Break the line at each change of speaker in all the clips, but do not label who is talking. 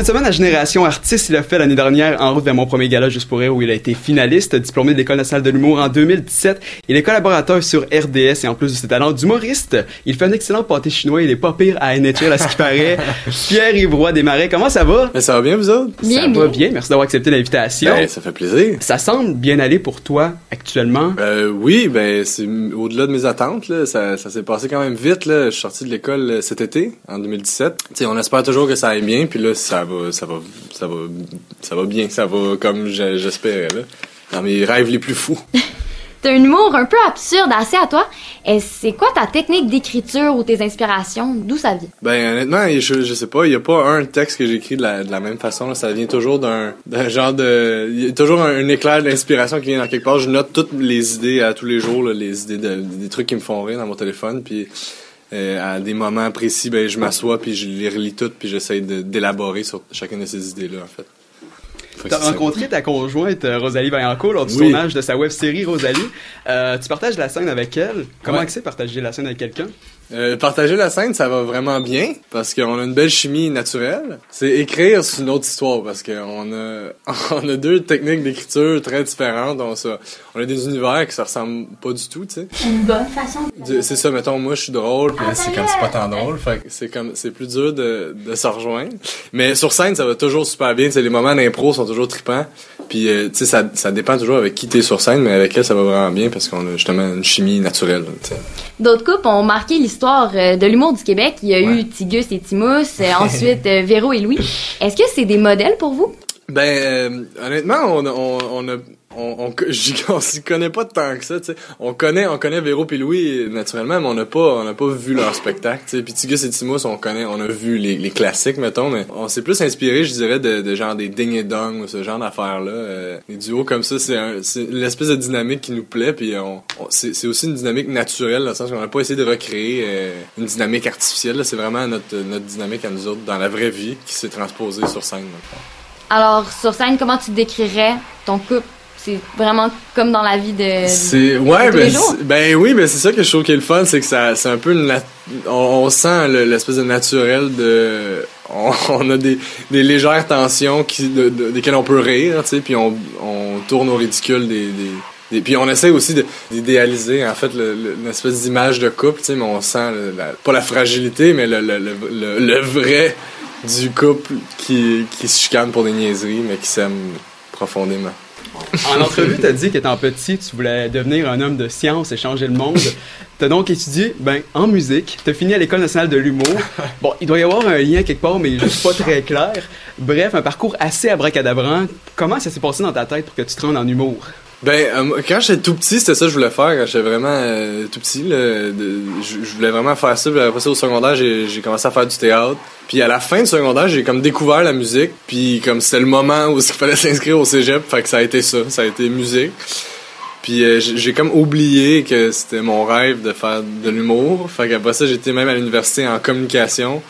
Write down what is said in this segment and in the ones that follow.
Cette semaine, à Génération Artiste, il a fait l'année dernière en route vers mon premier gala juste pour rire où il a été finaliste, diplômé de l'École nationale de l'humour en 2017. Il est collaborateur sur RDS et en plus de ses talents d'humoriste, il fait un excellent pâté chinois. Il est pas pire à NHL à ce qui paraît. Pierre-Yves Roy Desmarais, comment ça va?
Ça va bien, vous autres?
Bien,
ça
bien.
va bien. Merci d'avoir accepté l'invitation.
Ben, ça fait plaisir.
Ça semble bien aller pour toi actuellement.
Euh, oui, ben c'est au-delà de mes attentes. Là. Ça, ça s'est passé quand même vite. Là. Je suis sorti de l'école euh, cet été, en 2017. T'sais, on espère toujours que ça aille bien, puis là, ça va, ça va, ça va, ça va bien. Ça va comme je- j'espérais. Là. Dans mes rêves les plus fous.
T'as un humour un peu absurde, assez à toi. Et c'est quoi ta technique d'écriture ou tes inspirations? D'où ça vient?
Ben honnêtement, je, je sais pas, il y a pas un texte que j'écris de la, de la même façon. là. Ça vient toujours d'un d'un genre de... Il y a toujours un, un éclair d'inspiration qui vient dans quelque part. Je note toutes les idées à tous les jours, là, les idées de, des trucs qui me font rire dans mon téléphone. Puis euh, à des moments précis, ben je m'assois puis je les relis toutes puis j'essaie de- d'élaborer sur chacune de ces idées-là, en fait. Que
T'as rencontré ta conjointe euh, Rosalie Vaillancourt lors du
Oui.
tournage de sa web série Rosalie. Euh, tu partages la scène avec elle. Comment
Ouais.
c'est partager la scène avec quelqu'un?
Euh, partager la scène, ça va vraiment bien parce qu'on a une belle chimie naturelle. C'est écrire, c'est une autre histoire parce qu'on a on a deux techniques d'écriture très différentes. On, ça, on a des univers qui se ressemblent pas du tout, tu sais.
Une bonne façon.
Du- C'est ça, mettons, moi je suis drôle, puis c'est comme c'est pas tant drôle, fait c'est comme c'est plus dur de, de se rejoindre. Mais sur scène, ça va toujours super bien. C'est les moments d'impro sont toujours trippants. Puis euh, tu sais, ça, ça dépend toujours avec qui t'es sur scène, mais avec elle ça va vraiment bien parce qu'on a justement une chimie naturelle. tu sais.
D'autres couples ont marqué l'histoire euh, de l'humour du Québec. Il y a
Ouais.
eu Tigus et Timus, euh, ensuite euh, Véro et Louis. Est-ce que c'est des modèles pour vous?
Ben, euh, honnêtement, on, a- on, on a, on, on, on s'y connaît pas tant que ça, tu sais. On connaît, on connaît Véro et Louis, naturellement, mais on n'a pas, on n'a pas vu leur spectacle, tu sais. Puis Tigus et Timus, on connaît, on a vu les, les classiques, mettons, mais on s'est plus inspiré, je dirais, de, de genre des ding et dong ou ce genre d'affaires-là. Euh, les duos comme ça, c'est l'espèce de dynamique qui nous plaît, puis on, on- c'est, aussi une dynamique naturelle, dans le sens qu'on n'a pas essayé de recréer euh, une dynamique artificielle. C'est vraiment notre, notre dynamique à nous autres, dans la vraie vie, qui s'est transposée sur scène, fond.
Alors, sur scène, comment tu décrirais ton couple? C'est vraiment comme dans la vie de...
C'est ouais
les
ben, ben oui ben c'est ça que je trouve qui est le fun c'est que ça c'est un peu nat- on, on sent le- l'espèce de naturel de on, on a des, des légères tensions qui de, de- desquelles on peut rire tu sais puis on, on tourne au ridicule des, des, puis on essaie aussi de- d'idéaliser en fait le, le- une espèce d'image de couple tu sais mais on sent le- la- pas la fragilité mais le, le, le, le- le vrai du couple qui qui se chicane pour des niaiseries mais qui s'aime profondément
En entrevue, t'as dit qu'étant petit, tu voulais devenir un homme de science et changer le monde. T'as donc étudié, ben, en musique. T'as fini à l'École nationale de l'humour. Bon, il doit y avoir un lien quelque part, mais juste pas très clair. Bref, un parcours assez abracadabrant. Comment ça s'est passé dans ta tête pour que tu te rendes en humour?
Ben, euh, quand j'étais tout petit, c'était ça que je voulais faire. Quand j'étais vraiment euh, tout petit, là, je, voulais vraiment faire ça. Puis après ça, au secondaire, j'ai commencé à faire du théâtre. Puis à la fin du secondaire, j'ai comme découvert la musique. Puis comme c'était le moment où il fallait s'inscrire au cégep, fait que ça a été ça. Ça a été musique. Puis euh, j'ai comme oublié que c'était mon rêve de faire de l'humour. Fait qu'après ça, j'étais même à l'université en communication.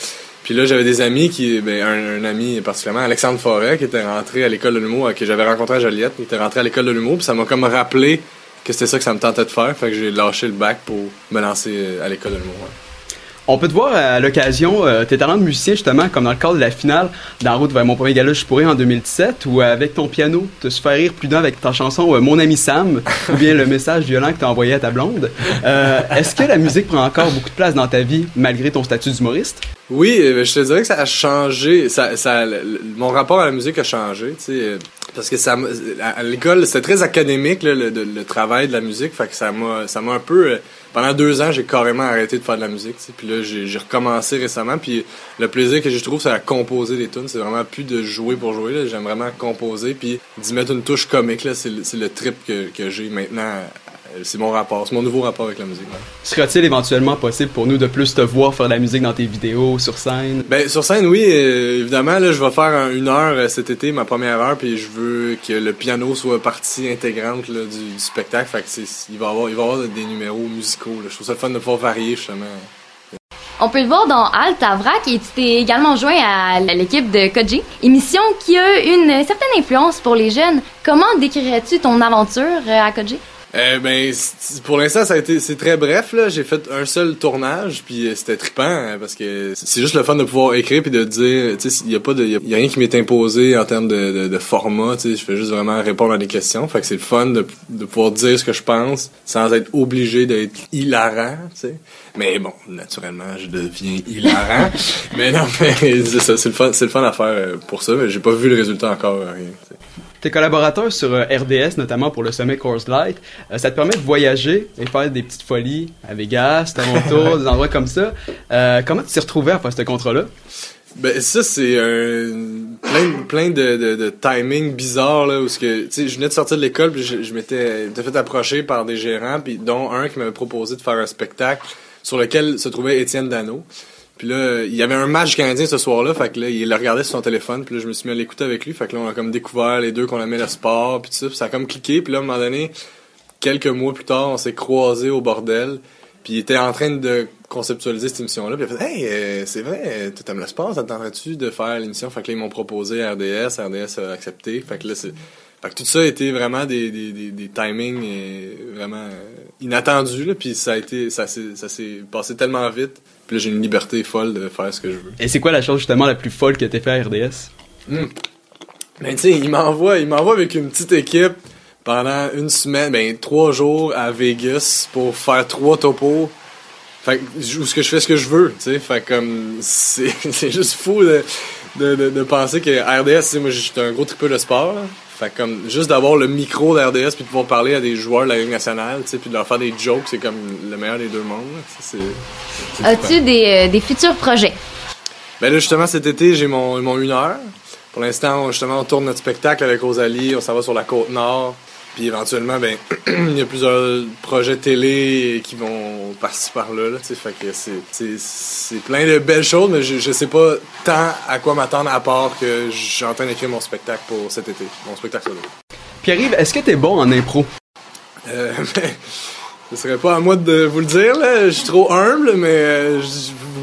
Puis là, j'avais des amis qui, ben, un, ami particulièrement, Alexandre Forêt, qui était rentré à l'école de l'humour, que j'avais rencontré à Joliette, qui était rentré à l'école de l'humour, puis ça m'a comme rappelé que c'était ça que ça me tentait de faire, fait que j'ai lâché le bac pour me lancer euh, à l'école de l'humour.
On peut te voir à l'occasion, euh, tes talents de musicien, justement, comme dans le cadre de la finale d'En route vers mon premier gala Je pourrais en 2017, ou avec ton piano, te se faire rire plus d'un avec ta chanson euh, Mon ami Sam, ou bien le message violent que t'as envoyé à ta blonde. Euh, Est-ce que la musique prend encore beaucoup de place dans ta vie, malgré ton statut d'humoriste?
Oui, euh, je te dirais que ça a changé. Ça, ça, mon rapport à la musique a changé, tu sais, euh, parce que ça, à l'école, c'était très académique là, le, travail de la musique, fait que ça m'a, ça m'a un peu. euh, pendant deux ans, j'ai carrément arrêté de faire de la musique, puis là, j'ai, recommencé récemment, puis le plaisir que je trouve, c'est à composer des tunes. C'est vraiment plus de jouer pour jouer. J'aime vraiment composer, puis d'y mettre une touche comique. Là, c'est, le- c'est le trip que, que j'ai maintenant. Euh, C'est mon rapport, c'est mon nouveau rapport avec la musique. ouais.
Sera-t-il éventuellement possible pour nous de plus te voir faire de la musique dans tes vidéos, sur scène?
Ben sur scène oui euh, évidemment là je vais faire un- une heure euh, cet été ma première heure puis je veux que le piano soit partie intégrante là, du, du spectacle fait que c'est il va y avoir il va avoir des numéros musicaux là. je trouve ça le fun de pouvoir varier justement
On peut te voir dans Alt à Vrac et tu t'es également joint à l'équipe de Koji, émission qui a une certaine influence pour les jeunes. Comment décrirais-tu ton aventure à Koji?
Euh, ben, pour l'instant, ça a été, c'est très bref, là. J'ai fait un seul tournage, puis euh, c'était trippant, hein, parce que c'est juste le fun de pouvoir écrire puis de dire, tu sais, il y a pas de, y a, rien qui m'est imposé en termes de, de, de format, tu sais, je fais juste vraiment répondre à des questions. Fait que c'est le fun de, de pouvoir dire ce que je pense sans être obligé d'être hilarant, tu sais. Mais bon, naturellement, je deviens hilarant. mais non, mais c'est le fun, c'est le fun à faire euh, pour ça, mais j'ai pas vu le résultat encore, euh, rien, tu sais.
Tes collaborateurs sur euh, RDS, notamment pour le sommet Coors Light, euh, ça te permet de voyager et faire des petites folies à Vegas, Toronto, des endroits comme ça. Euh, comment tu t'es retrouvé à faire ce contrat-là?
Ben ça c'est un plein plein de, de, de timing bizarre là où ce que tu sais je venais de sortir de l'école puis je, m'étais fait approcher par des gérants puis dont un qui m'avait proposé de faire un spectacle sur lequel se trouvait Étienne Dano. Puis là, il y avait un match canadien ce soir-là, fait que là, il le regardait sur son téléphone, puis là, je me suis mis à l'écouter avec lui, fait que là, on a comme découvert les deux qu'on aimait le sport, puis tout ça, puis ça a comme cliqué, puis là, à un moment donné, quelques mois plus tard, on s'est croisés au bordel, puis il était en train de conceptualiser cette émission-là, puis il a fait « Hey, euh, c'est vrai, tu aimes le sport, ça te tenterait-tu de faire l'émission? » Fait que là, ils m'ont proposé RDS, RDS a accepté, fait que là, c'est... Fait que tout ça a été vraiment des, des, des, des timings euh, vraiment inattendus, là, puis ça a été, ça s'est, ça s'est passé tellement vite, puis là, j'ai une liberté folle de faire ce que je veux.
Et c'est quoi la chose justement la plus folle que t'aies fait à RDS?
Ben, tu sais, il m'envoie, il m'envoie avec une petite équipe pendant une semaine, ben, trois jours à Vegas pour faire trois topos. Fait que, où ce que je fais ce que je veux, tu sais? Fait que, comme, c'est, juste fou de, de, de, de penser que RDS, moi, j'étais un gros tripeux de sport, là. Fait comme, juste d'avoir le micro d'RDS puis de pouvoir parler à des joueurs de la Ligue nationale, tu sais, puis de leur faire des jokes, c'est comme le meilleur des deux mondes.
As-tu des, euh, des futurs projets?
Ben là, justement, cet été, j'ai mon, mon une heure. Pour l'instant, justement, on tourne notre spectacle avec Rosalie, on s'en va sur la côte nord. Puis éventuellement, ben, il y a plusieurs projets télé qui vont passer par là. Fait que c'est, plein de belles choses, mais je, je sais pas tant à quoi m'attendre à part que je suis en train d'écrire mon spectacle pour cet été, mon spectacle solo.
Pierre-Yves, est-ce que t'es bon en impro?
Euh, mais, ce serait pas à moi de vous le dire, là. Je suis trop humble, mais euh,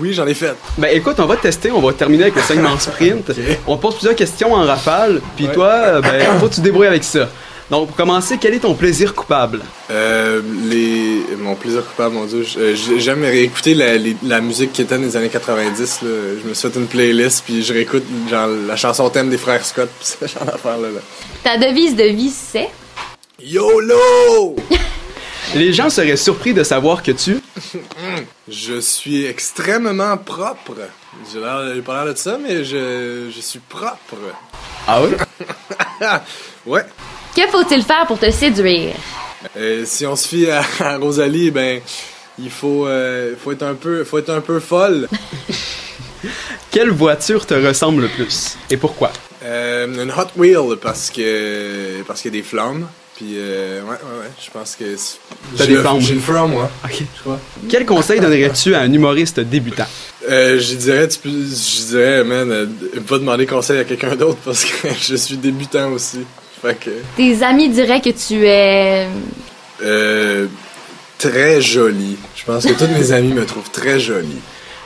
oui, j'en ai fait.
Ben écoute, on va te tester, on va terminer avec le segment sprint. On te pose plusieurs questions en rafale, puis
Ouais.
toi, euh, ben, faut que tu te débrouilles avec ça. Donc, pour commencer, quel est ton plaisir coupable?
Euh, les... Mon plaisir coupable, mon dieu. je- euh, j'ai- J'aime réécouter la, les- la musique qui était dans les années 90. Là. Je me suis fait une playlist, puis je réécoute genre, la chanson thème des frères Scott, puis ce genre d'affaires-là. Là.
Ta devise de vie, c'est?
YOLO!
Les gens seraient surpris de savoir que tu...
Je suis extrêmement propre. J'ai l'air- j'ai pas l'air de ça, mais je, je suis propre.
Ah oui?
Ouais.
Que faut-il faire pour te séduire?
Euh, si on se fie à, à Rosalie, ben... Il faut, euh, faut être un peu, faut être un peu folle.
Quelle voiture te ressemble le plus? Et pourquoi?
Euh, une Hot Wheel parce que parce qu'il y a des flammes. Puis euh, ouais ouais ouais, je pense que c'est-
T'as des flammes.
J'ai feu en moi.
Ok.
Je crois.
Quel conseil donnerais-tu à un humoriste débutant?
Euh, je dirais tu peux, je dirais man, euh, pas demander conseil à quelqu'un d'autre parce que je suis débutant aussi. Fait que
Tes amis diraient que tu es...
euh, très joli. Je pense que tous mes amis me trouvent très joli.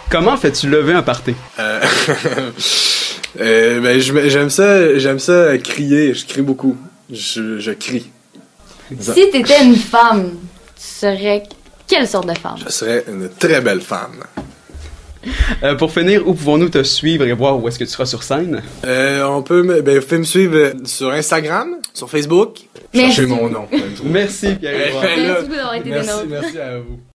Comment fais-tu lever un party?
Euh, euh, ben j'aime ça j'aime ça crier. Je crie beaucoup. Je, je crie.
Si t'étais une femme, tu serais quelle sorte de femme?
Je serais une très belle femme.
Euh, pour finir, où pouvons-nous te suivre et voir où est-ce que tu seras sur scène?
Euh, on peut me, ben, vous pouvez me suivre euh, sur Instagram, sur Facebook.
Merci.
Cherchez mon nom.
Merci Pierre.
Ouais.
Merci beaucoup d'avoir été des nôtres.
merci à vous.